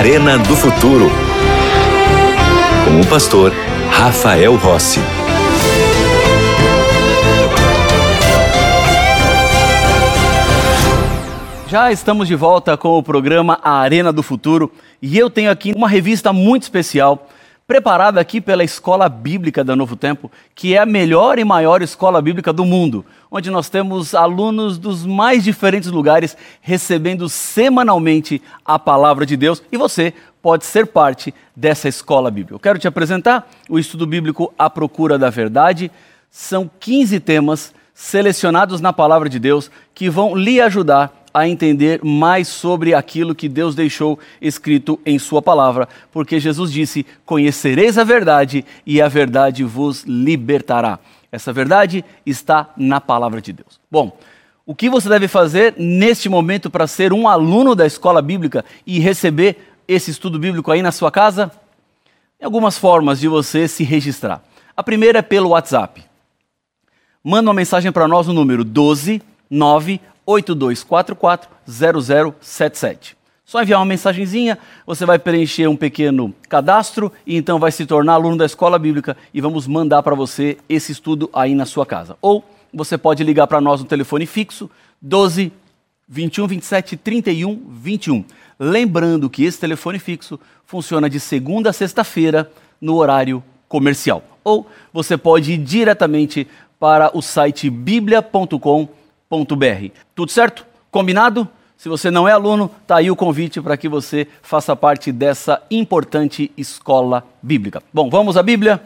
Arena do Futuro. Com o pastor Rafael Rossi. Já estamos de volta com o programa Arena do Futuro e eu tenho aqui uma revista muito especial preparada aqui pela Escola Bíblica da Novo Tempo, que é a melhor e maior escola bíblica do mundo, onde nós temos alunos dos mais diferentes lugares recebendo semanalmente a palavra de Deus e você pode ser parte dessa escola bíblica. Eu quero te apresentar o estudo bíblico A Procura da Verdade. São 15 temas selecionados na palavra de Deus que vão lhe ajudar a entender mais sobre aquilo que Deus deixou escrito em Sua palavra, porque Jesus disse: Conhecereis a verdade e a verdade vos libertará. Essa verdade está na palavra de Deus. Bom, o que você deve fazer neste momento para ser um aluno da escola bíblica e receber esse estudo bíblico aí na sua casa? Tem algumas formas de você se registrar. A primeira é pelo WhatsApp. Manda uma mensagem para nós no número 12 9 82440077. Só enviar uma mensagenzinha, você vai preencher um pequeno cadastro e então vai se tornar aluno da escola bíblica e vamos mandar para você esse estudo aí na sua casa. Ou você pode ligar para nós no telefone fixo 12 21 27 31 21. Lembrando que esse telefone fixo funciona de segunda a sexta-feira no horário comercial. Ou você pode ir diretamente para o site biblia.com.br tudo certo? Combinado? Se você não é aluno, tá aí o convite para que você faça parte dessa importante escola bíblica. Bom, vamos à Bíblia,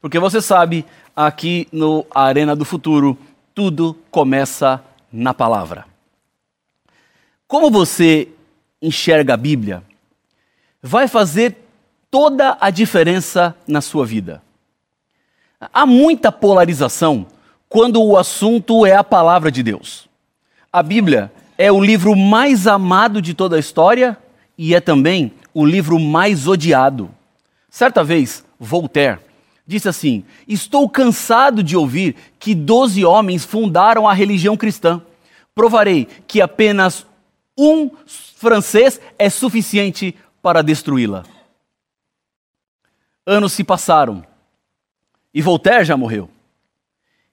porque você sabe, aqui no Arena do Futuro, tudo começa na palavra. Como você enxerga a Bíblia, vai fazer toda a diferença na sua vida. Há muita polarização quando o assunto é a palavra de Deus. A Bíblia é o livro mais amado de toda a história e é também o livro mais odiado. Certa vez, Voltaire disse assim: Estou cansado de ouvir que doze homens fundaram a religião cristã. Provarei que apenas um francês é suficiente para destruí-la. Anos se passaram e Voltaire já morreu.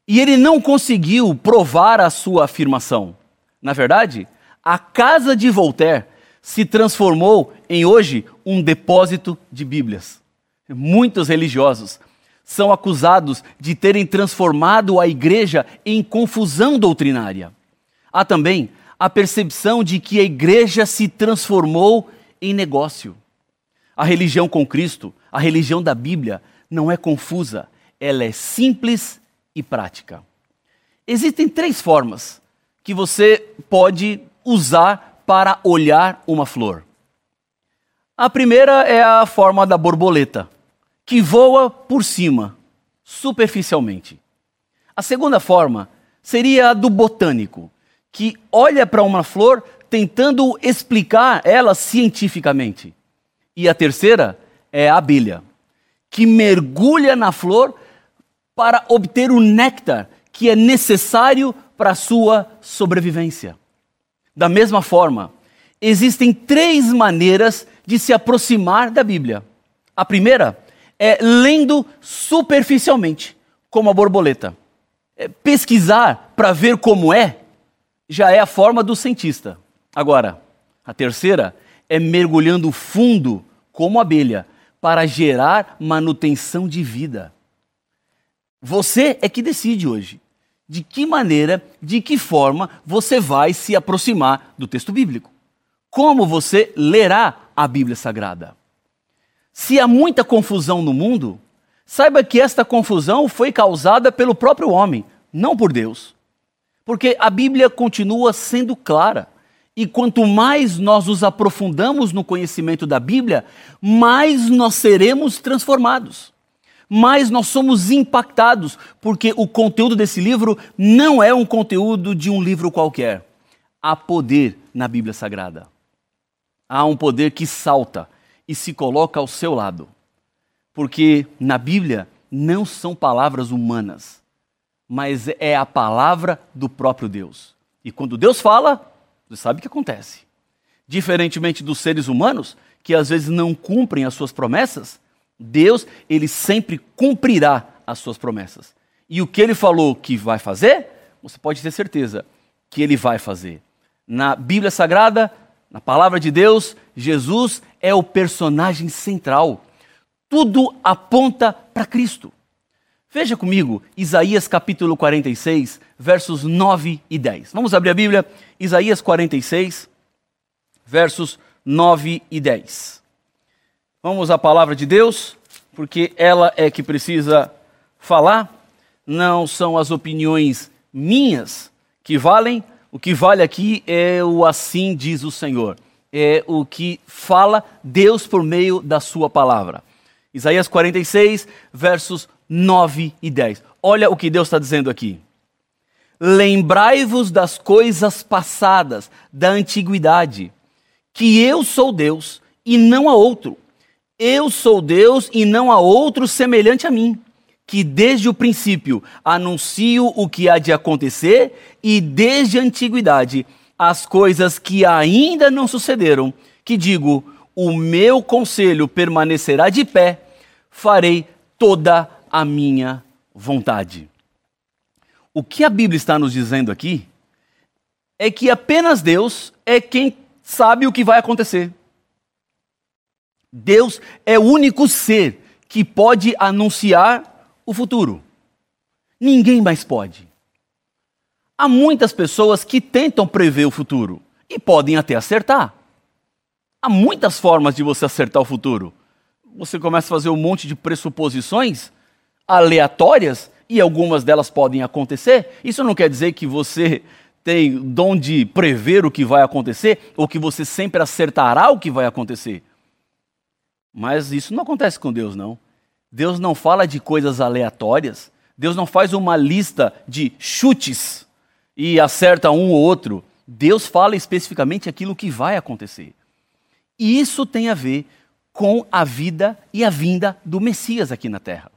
E ele não conseguiu provar a sua afirmação. Na verdade, a casa de Voltaire se transformou em hoje um depósito de Bíblias. Muitos religiosos são acusados de terem transformado a igreja em confusão doutrinária. Há também a percepção de que a igreja se transformou em negócio. A religião com Cristo, a religião da Bíblia, não é confusa, ela é simples e prática. Existem três formas que você pode usar para olhar uma flor. A primeira é a forma da borboleta, que voa por cima, superficialmente. A segunda forma seria a do botânico, que olha para uma flor tentando explicar ela cientificamente. E a terceira é a abelha, que mergulha na flor para obter o néctar que é necessário para a sua sobrevivência. Da mesma forma, existem três maneiras de se aproximar da Bíblia. A primeira é lendo superficialmente, como a borboleta. É pesquisar para ver como é já é a forma do cientista. Agora, a terceira é mergulhando fundo, como a abelha, para gerar manutenção de vida. Você é que decide hoje de que maneira, de que forma você vai se aproximar do texto bíblico. Como você lerá a Bíblia Sagrada. Se há muita confusão no mundo, saiba que esta confusão foi causada pelo próprio homem, não por Deus. Porque a Bíblia continua sendo clara. E quanto mais nós nos aprofundamos no conhecimento da Bíblia, mais nós seremos transformados mais nós somos impactados, porque o conteúdo desse livro não é um conteúdo de um livro qualquer. Há poder na Bíblia Sagrada. Há um poder que salta e se coloca ao seu lado. Porque na Bíblia não são palavras humanas, mas é a palavra do próprio Deus. E quando Deus fala, você sabe o que acontece. Diferentemente dos seres humanos, que às vezes não cumprem as suas promessas, Deus, ele sempre cumprirá as suas promessas. E o que ele falou que vai fazer, você pode ter certeza que ele vai fazer. Na Bíblia Sagrada, na palavra de Deus, Jesus é o personagem central. Tudo aponta para Cristo. Veja comigo Isaías capítulo 46, versos 9 e 10. Vamos abrir a Bíblia, Isaías 46, versos 9 e 10. Vamos à palavra de Deus, porque ela é que precisa falar, não são as opiniões minhas que valem, o que vale aqui é o assim diz o Senhor, é o que fala Deus por meio da sua palavra. Isaías 46, versos 9 e 10. Olha o que Deus está dizendo aqui. Lembrai-vos das coisas passadas, da antiguidade, que eu sou Deus e não há outro eu sou Deus e não há outro semelhante a mim, que desde o princípio anuncio o que há de acontecer e desde a antiguidade as coisas que ainda não sucederam, que digo, o meu conselho permanecerá de pé, farei toda a minha vontade. O que a Bíblia está nos dizendo aqui é que apenas Deus é quem sabe o que vai acontecer. Deus é o único ser que pode anunciar o futuro. Ninguém mais pode. Há muitas pessoas que tentam prever o futuro e podem até acertar. Há muitas formas de você acertar o futuro. Você começa a fazer um monte de pressuposições aleatórias e algumas delas podem acontecer. Isso não quer dizer que você tem dom de prever o que vai acontecer ou que você sempre acertará o que vai acontecer. Mas isso não acontece com Deus, não. Deus não fala de coisas aleatórias. Deus não faz uma lista de chutes e acerta um ou outro. Deus fala especificamente aquilo que vai acontecer. E isso tem a ver com a vida e a vinda do Messias aqui na terra.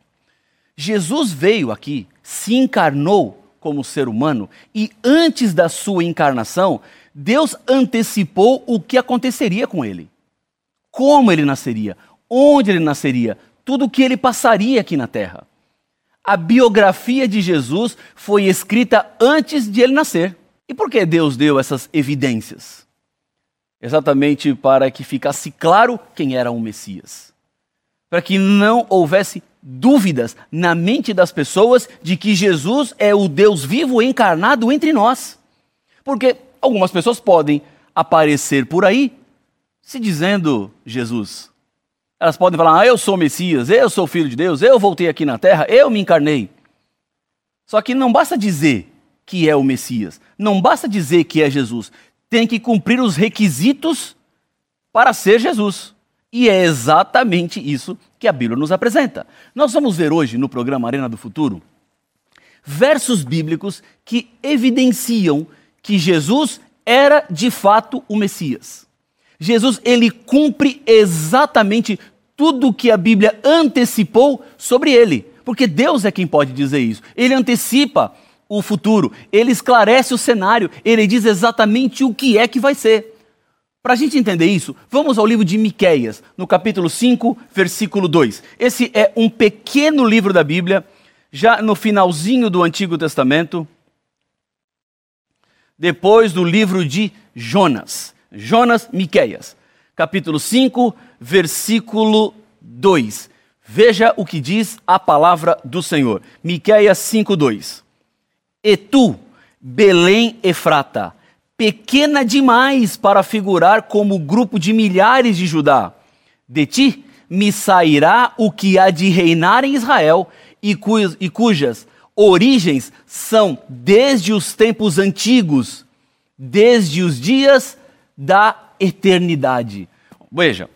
Jesus veio aqui, se encarnou como ser humano e antes da sua encarnação, Deus antecipou o que aconteceria com ele como ele nasceria, onde ele nasceria, tudo o que ele passaria aqui na terra. A biografia de Jesus foi escrita antes de ele nascer. E por que Deus deu essas evidências? Exatamente para que ficasse claro quem era o Messias. Para que não houvesse dúvidas na mente das pessoas de que Jesus é o Deus vivo encarnado entre nós. Porque algumas pessoas podem aparecer por aí se dizendo Jesus. Elas podem falar: ah, eu sou Messias, eu sou filho de Deus, eu voltei aqui na terra, eu me encarnei. Só que não basta dizer que é o Messias, não basta dizer que é Jesus, tem que cumprir os requisitos para ser Jesus. E é exatamente isso que a Bíblia nos apresenta. Nós vamos ver hoje no programa Arena do Futuro versos bíblicos que evidenciam que Jesus era de fato o Messias. Jesus ele cumpre exatamente tudo o que a Bíblia antecipou sobre ele, porque Deus é quem pode dizer isso. Ele antecipa o futuro, ele esclarece o cenário, ele diz exatamente o que é que vai ser. Para a gente entender isso, vamos ao livro de Miqueias, no capítulo 5, versículo 2. Esse é um pequeno livro da Bíblia, já no finalzinho do Antigo Testamento, depois do livro de Jonas. Jonas, Miqueias, capítulo 5, versículo 2. Veja o que diz a palavra do Senhor. Miqueias 2. E tu, Belém Efrata, pequena demais para figurar como grupo de milhares de Judá. De ti me sairá o que há de reinar em Israel e, cujas, e cujas origens são desde os tempos antigos, desde os dias da eternidade. Veja,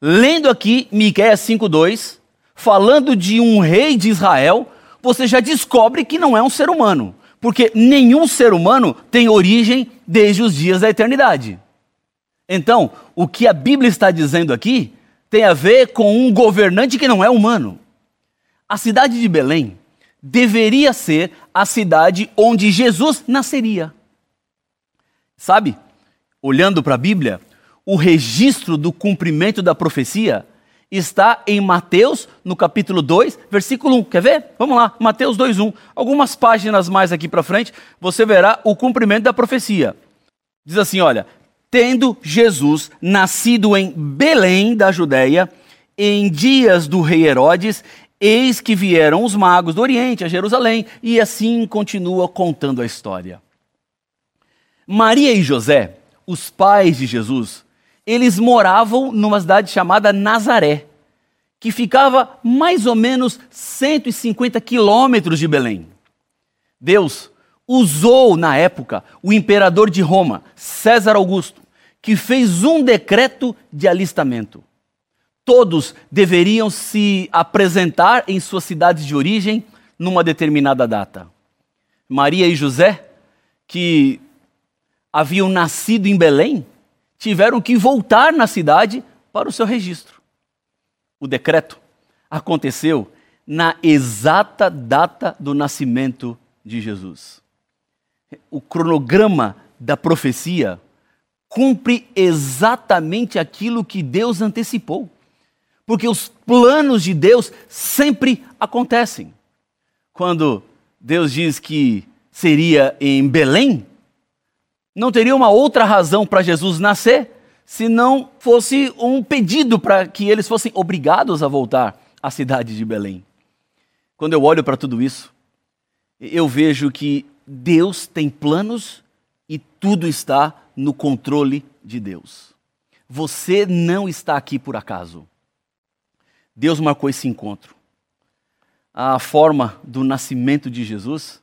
lendo aqui Miqueias 5:2, falando de um rei de Israel, você já descobre que não é um ser humano, porque nenhum ser humano tem origem desde os dias da eternidade. Então, o que a Bíblia está dizendo aqui tem a ver com um governante que não é humano. A cidade de Belém deveria ser a cidade onde Jesus nasceria. Sabe? Olhando para a Bíblia, o registro do cumprimento da profecia está em Mateus, no capítulo 2, versículo 1. Quer ver? Vamos lá, Mateus 2, 1. Algumas páginas mais aqui para frente, você verá o cumprimento da profecia. Diz assim: olha, tendo Jesus nascido em Belém da Judéia, em dias do rei Herodes, eis que vieram os magos do Oriente a Jerusalém, e assim continua contando a história. Maria e José, os pais de Jesus, eles moravam numa cidade chamada Nazaré, que ficava mais ou menos 150 quilômetros de Belém. Deus usou na época o imperador de Roma, César Augusto, que fez um decreto de alistamento. Todos deveriam se apresentar em suas cidades de origem numa determinada data. Maria e José, que haviam nascido em Belém, tiveram que voltar na cidade para o seu registro. O decreto aconteceu na exata data do nascimento de Jesus. O cronograma da profecia cumpre exatamente aquilo que Deus antecipou. Porque os planos de Deus sempre acontecem. Quando Deus diz que seria em Belém, não teria uma outra razão para Jesus nascer se não fosse um pedido para que eles fossem obrigados a voltar à cidade de Belém. Quando eu olho para tudo isso, eu vejo que Deus tem planos e tudo está no controle de Deus. Você não está aqui por acaso. Deus marcou esse encontro. A forma do nascimento de Jesus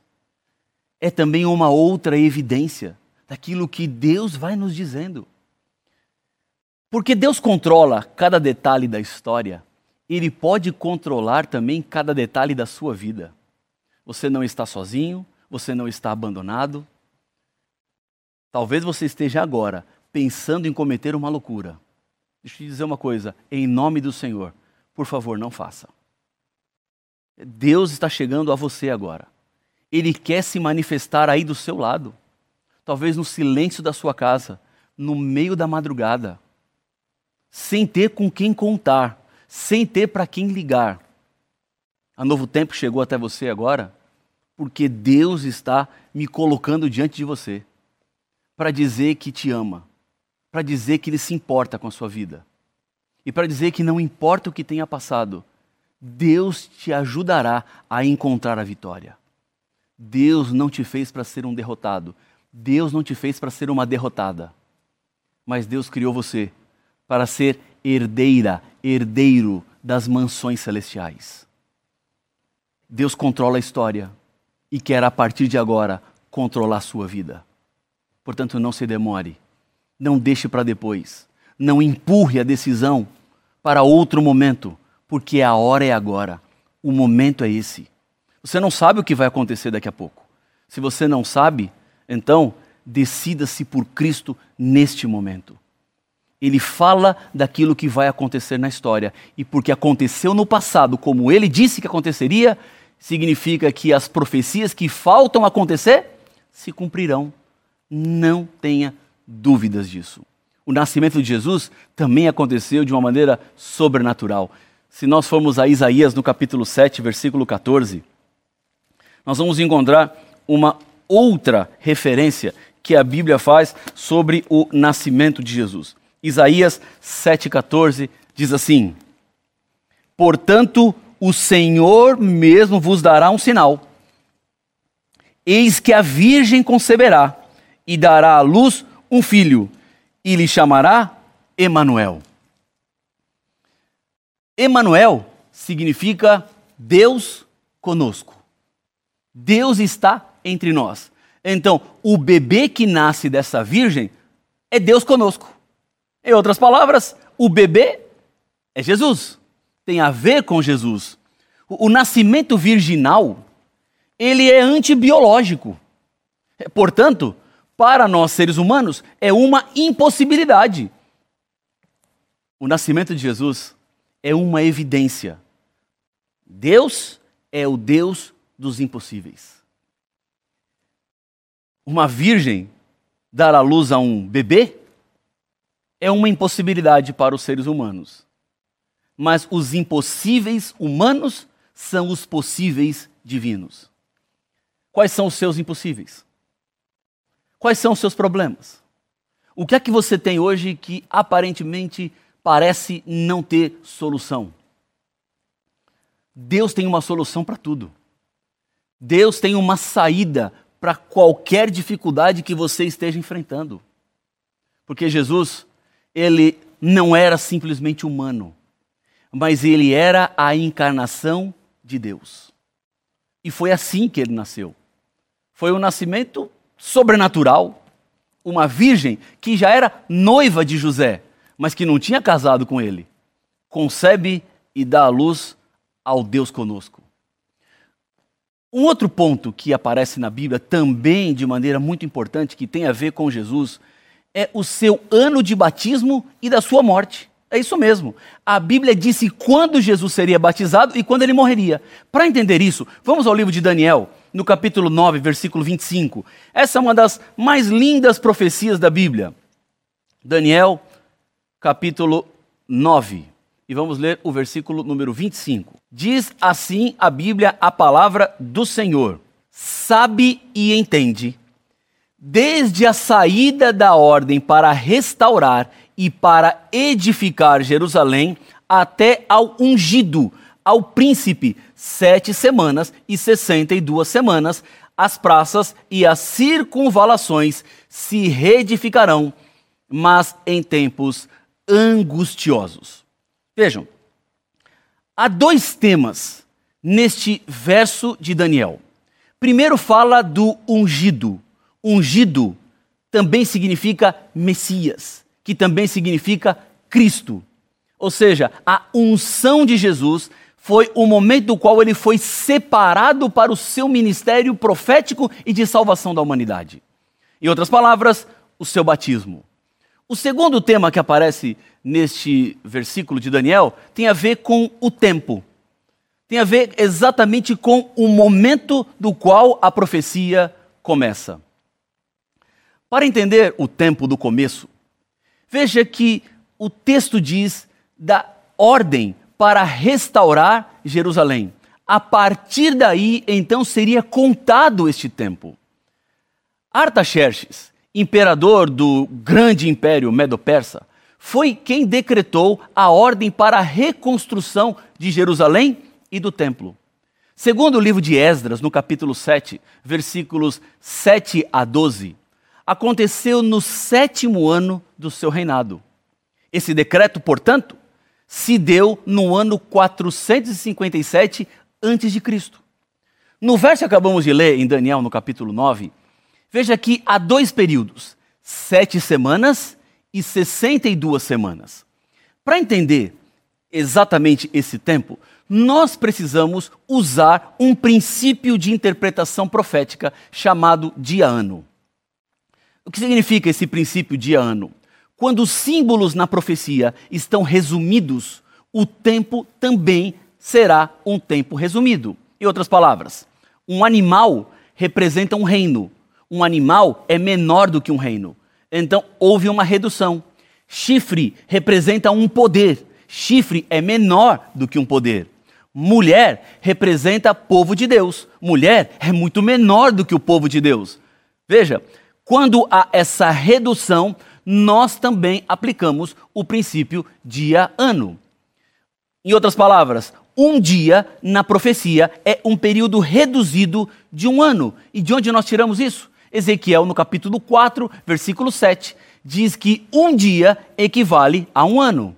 é também uma outra evidência daquilo que Deus vai nos dizendo. Porque Deus controla cada detalhe da história, Ele pode controlar também cada detalhe da sua vida. Você não está sozinho, você não está abandonado. Talvez você esteja agora pensando em cometer uma loucura. Deixa eu te dizer uma coisa, em nome do Senhor, por favor, não faça. Deus está chegando a você agora. Ele quer se manifestar aí do seu lado talvez no silêncio da sua casa, no meio da madrugada, sem ter com quem contar, sem ter para quem ligar. A Novo Tempo chegou até você agora porque Deus está me colocando diante de você para dizer que te ama, para dizer que Ele se importa com a sua vida e para dizer que não importa o que tenha passado, Deus te ajudará a encontrar a vitória. Deus não te fez para ser um derrotado, Deus não te fez para ser uma derrotada, mas Deus criou você para ser herdeira, herdeiro das mansões celestiais. Deus controla a história e quer a partir de agora controlar a sua vida. Portanto, não se demore, não deixe para depois, não empurre a decisão para outro momento, porque a hora é agora, o momento é esse. Você não sabe o que vai acontecer daqui a pouco. Se você não sabe, então, decida-se por Cristo neste momento. Ele fala daquilo que vai acontecer na história. E porque aconteceu no passado, como ele disse que aconteceria, significa que as profecias que faltam acontecer se cumprirão. Não tenha dúvidas disso. O nascimento de Jesus também aconteceu de uma maneira sobrenatural. Se nós formos a Isaías no capítulo 7, versículo 14, nós vamos encontrar uma outra referência que a Bíblia faz sobre o nascimento de Jesus. Isaías 7,14 diz assim: Portanto, o Senhor mesmo vos dará um sinal. Eis que a Virgem conceberá e dará à luz um filho, e lhe chamará Emanuel. Emanuel significa Deus conosco. Deus está entre nós. Então, o bebê que nasce dessa virgem é Deus conosco. Em outras palavras, o bebê é Jesus. Tem a ver com Jesus. O, o nascimento virginal, ele é antibiológico. Portanto, para nós seres humanos, é uma impossibilidade. O nascimento de Jesus é uma evidência. Deus é o Deus dos impossíveis uma virgem dar à luz a um bebê? é uma impossibilidade para os seres humanos. Mas os impossíveis humanos são os possíveis divinos. Quais são os seus impossíveis? Quais são os seus problemas? O que é que você tem hoje que aparentemente parece não ter solução? Deus tem uma solução para tudo. Deus tem uma saída para qualquer dificuldade que você esteja enfrentando. Porque Jesus, ele não era simplesmente humano, mas ele era a encarnação de Deus. E foi assim que ele nasceu. Foi um nascimento sobrenatural. Uma virgem que já era noiva de José, mas que não tinha casado com ele, concebe e dá à luz ao Deus conosco. Um outro ponto que aparece na Bíblia também de maneira muito importante, que tem a ver com Jesus, é o seu ano de batismo e da sua morte. É isso mesmo. A Bíblia disse quando Jesus seria batizado e quando ele morreria. Para entender isso, vamos ao livro de Daniel, no capítulo 9, versículo 25. Essa é uma das mais lindas profecias da Bíblia. Daniel, capítulo 9. E vamos ler o versículo número 25. Diz assim a Bíblia, a palavra do Senhor: Sabe e entende, desde a saída da ordem para restaurar e para edificar Jerusalém, até ao ungido, ao príncipe, sete semanas e sessenta e duas semanas, as praças e as circunvalações se reedificarão, mas em tempos angustiosos. Vejam, há dois temas neste verso de Daniel. Primeiro fala do ungido. Ungido também significa Messias, que também significa Cristo. Ou seja, a unção de Jesus foi o momento do qual ele foi separado para o seu ministério profético e de salvação da humanidade. Em outras palavras, o seu batismo. O segundo tema que aparece neste versículo de Daniel tem a ver com o tempo. Tem a ver exatamente com o momento do qual a profecia começa. Para entender o tempo do começo, veja que o texto diz da ordem para restaurar Jerusalém. A partir daí, então, seria contado este tempo. Artaxerxes, imperador do grande império medo-persa, foi quem decretou a ordem para a reconstrução de Jerusalém e do templo. Segundo o livro de Esdras, no capítulo 7, versículos 7 a 12, aconteceu no sétimo ano do seu reinado. Esse decreto, portanto, se deu no ano 457 a.C. No verso que acabamos de ler em Daniel, no capítulo 9, Veja que há dois períodos: sete semanas e 62 semanas. Para entender exatamente esse tempo, nós precisamos usar um princípio de interpretação profética chamado dia-ano. O que significa esse princípio dia-ano? Quando os símbolos na profecia estão resumidos, o tempo também será um tempo resumido. Em outras palavras, um animal representa um reino, um animal é menor do que um reino. Então houve uma redução. Chifre representa um poder. Chifre é menor do que um poder. Mulher representa povo de Deus. Mulher é muito menor do que o povo de Deus. Veja, quando há essa redução, nós também aplicamos o princípio dia-ano. Em outras palavras, um dia na profecia é um período reduzido de um ano. E de onde nós tiramos isso? Ezequiel, no capítulo 4, versículo 7, diz que um dia equivale a um ano.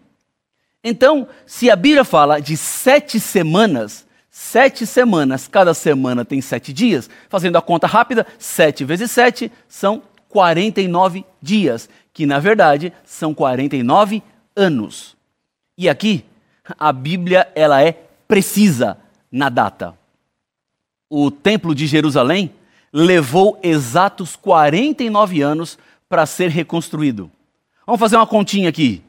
Então, se a Bíblia fala de sete semanas, sete semanas, cada semana tem sete dias, fazendo a conta rápida, sete vezes sete são 49 dias, que na verdade são 49 anos. E aqui, a Bíblia ela é precisa na data. O Templo de Jerusalém levou exatos 49 anos para ser reconstruído. Vamos fazer uma continha aqui.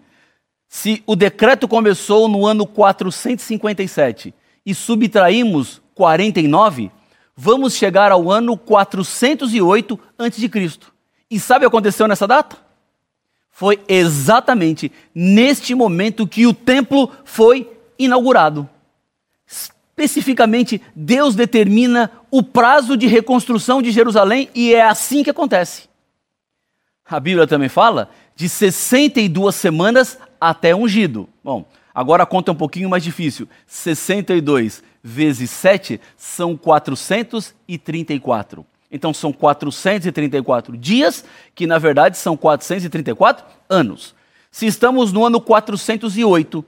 Se o decreto começou no ano 457 e subtraímos 49, vamos chegar ao ano 408 a.C. E sabe o que aconteceu nessa data? Foi exatamente neste momento que o templo foi inaugurado. Especificamente, Deus determina o prazo de reconstrução de Jerusalém e é assim que acontece. A Bíblia também fala de 62 semanas até ungido. Bom, agora a conta é um pouquinho mais difícil. 62 vezes 7 são 434. Então são 434 dias, que na verdade são 434 anos. Se estamos no ano 408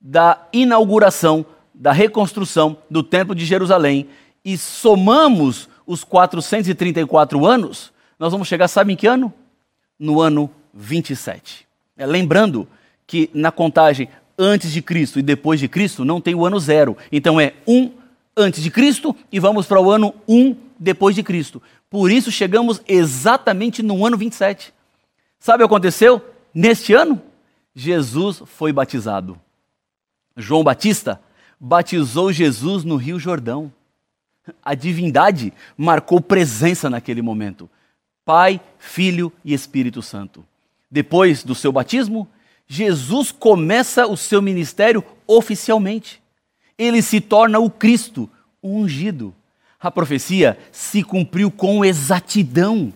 da inauguração, da reconstrução do Templo de Jerusalém e somamos os 434 anos, nós vamos chegar, sabe em que ano? No ano 27. É, lembrando que na contagem antes de Cristo e depois de Cristo não tem o ano zero. Então é um antes de Cristo e vamos para o ano um depois de Cristo. Por isso chegamos exatamente no ano 27. Sabe o que aconteceu? Neste ano, Jesus foi batizado. João Batista batizou Jesus no Rio Jordão. A divindade marcou presença naquele momento. Pai, Filho e Espírito Santo. Depois do seu batismo, Jesus começa o seu ministério oficialmente. Ele se torna o Cristo, o ungido. A profecia se cumpriu com exatidão.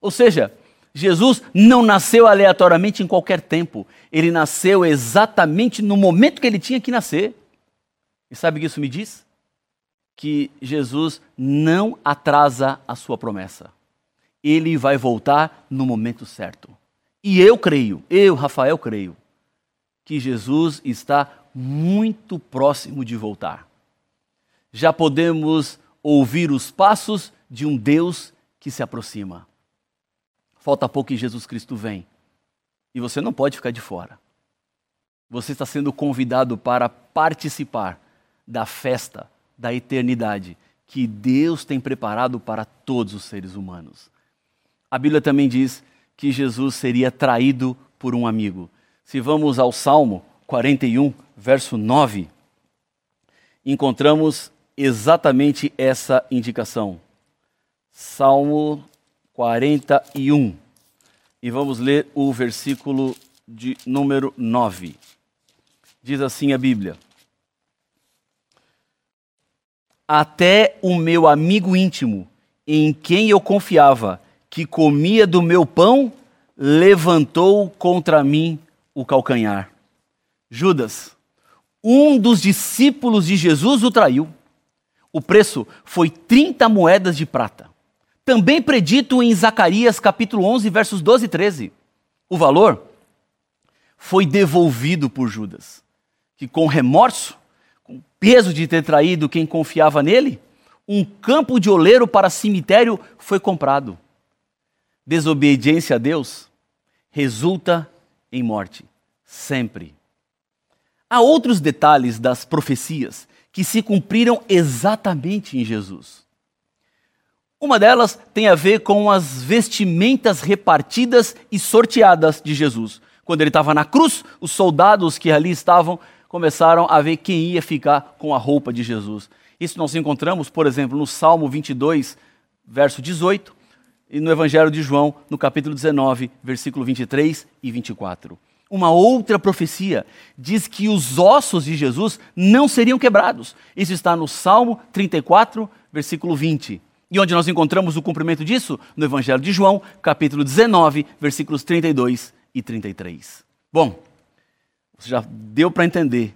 Ou seja, Jesus não nasceu aleatoriamente em qualquer tempo. Ele nasceu exatamente no momento que ele tinha que nascer. E sabe o que isso me diz? Que Jesus não atrasa a sua promessa. Ele vai voltar no momento certo. E eu creio, eu, Rafael, creio, que Jesus está muito próximo de voltar. Já podemos ouvir os passos de um Deus que se aproxima. Falta pouco e Jesus Cristo vem. E você não pode ficar de fora. Você está sendo convidado para participar da festa da eternidade que Deus tem preparado para todos os seres humanos. A Bíblia também diz que Jesus seria traído por um amigo. Se vamos ao Salmo 41, verso 9, encontramos exatamente essa indicação. Salmo 41. E vamos ler o versículo de número 9. Diz assim a Bíblia: Até o meu amigo íntimo, em quem eu confiava, que comia do meu pão, levantou contra mim o calcanhar. Judas, um dos discípulos de Jesus, o traiu. O preço foi 30 moedas de prata. Também predito em Zacarias capítulo 11, versos 12 e 13. O valor foi devolvido por Judas, que com remorso, peso de ter traído quem confiava nele, um campo de oleiro para cemitério foi comprado desobediência a Deus resulta em morte, sempre. Há outros detalhes das profecias que se cumpriram exatamente em Jesus. Uma delas tem a ver com as vestimentas repartidas e sorteadas de Jesus. Quando ele estava na cruz, os soldados que ali estavam começaram a ver quem ia ficar com a roupa de Jesus. Isso nós encontramos, por exemplo, no Salmo 22, verso 18, e no Evangelho de João, no capítulo 19, versículo 23 e 24. Uma outra profecia diz que os ossos de Jesus não seriam quebrados. Isso está no Salmo 34, versículo 20. E onde nós encontramos o cumprimento disso? No Evangelho de João, capítulo 19, versículos 32 e 33. Bom, já deu para entender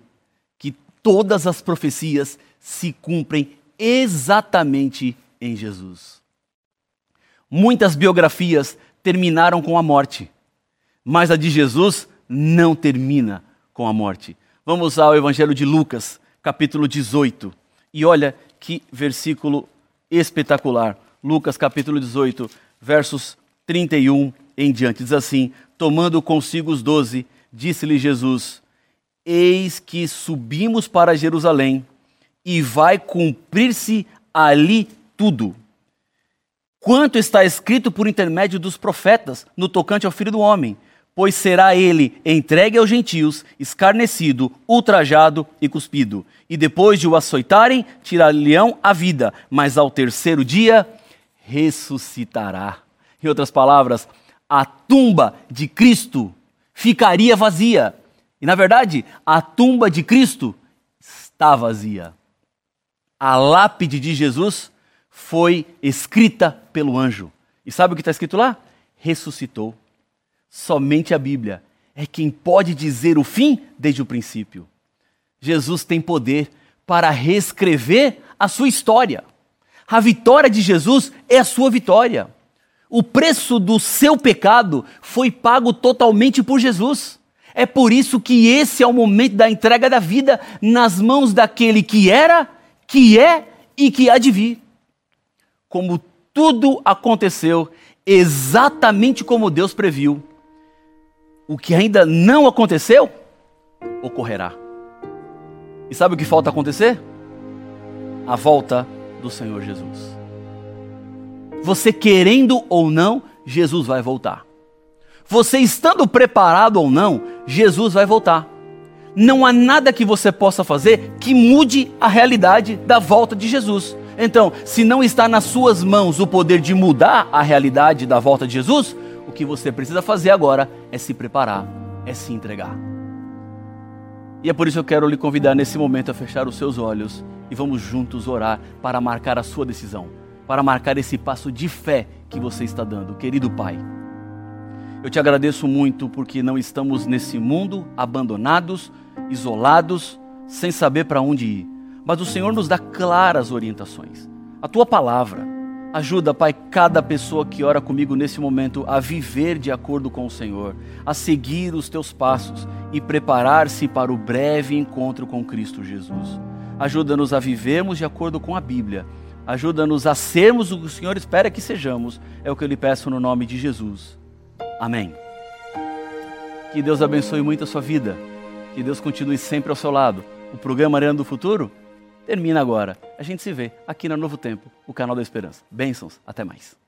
que todas as profecias se cumprem exatamente em Jesus. Muitas biografias terminaram com a morte, mas a de Jesus não termina com a morte. Vamos ao Evangelho de Lucas, capítulo 18. E olha que versículo espetacular. Lucas, capítulo 18, versos 31 em diante. Diz assim: Tomando consigo os doze, disse-lhe Jesus: Eis que subimos para Jerusalém, e vai cumprir-se ali tudo quanto está escrito por intermédio dos profetas no tocante ao filho do homem. Pois será ele entregue aos gentios, escarnecido, ultrajado e cuspido. E depois de o açoitarem, tirar-lhe-ão a vida, mas ao terceiro dia ressuscitará. Em outras palavras, a tumba de Cristo ficaria vazia. E na verdade, a tumba de Cristo está vazia. A lápide de Jesus foi escrita pelo anjo. E sabe o que está escrito lá? Ressuscitou. Somente a Bíblia é quem pode dizer o fim desde o princípio. Jesus tem poder para reescrever a sua história. A vitória de Jesus é a sua vitória. O preço do seu pecado foi pago totalmente por Jesus. É por isso que esse é o momento da entrega da vida nas mãos daquele que era, que é e que há de vir. Como tudo aconteceu exatamente como Deus previu. O que ainda não aconteceu, ocorrerá. E sabe o que falta acontecer? A volta do Senhor Jesus. Você querendo ou não, Jesus vai voltar. Você estando preparado ou não, Jesus vai voltar. Não há nada que você possa fazer que mude a realidade da volta de Jesus. Então, se não está nas suas mãos o poder de mudar a realidade da volta de Jesus, o que você precisa fazer agora é se preparar, é se entregar. E é por isso que eu quero lhe convidar nesse momento a fechar os seus olhos e vamos juntos orar para marcar a sua decisão, para marcar esse passo de fé que você está dando, querido Pai. Eu te agradeço muito porque não estamos nesse mundo abandonados, isolados, sem saber para onde ir. Mas o Senhor nos dá claras orientações. A tua palavra ajuda, Pai, cada pessoa que ora comigo nesse momento a viver de acordo com o Senhor, a seguir os teus passos e preparar-se para o breve encontro com Cristo Jesus. Ajuda-nos a vivermos de acordo com a Bíblia. Ajuda-nos a sermos o que o Senhor espera que sejamos. É o que eu lhe peço no nome de Jesus. Amém. Que Deus abençoe muito a sua vida. Que Deus continue sempre ao seu lado. O programa Arena do Futuro termina agora. A gente se vê aqui na Novo Tempo, o canal da Esperança. Bênçãos, até mais.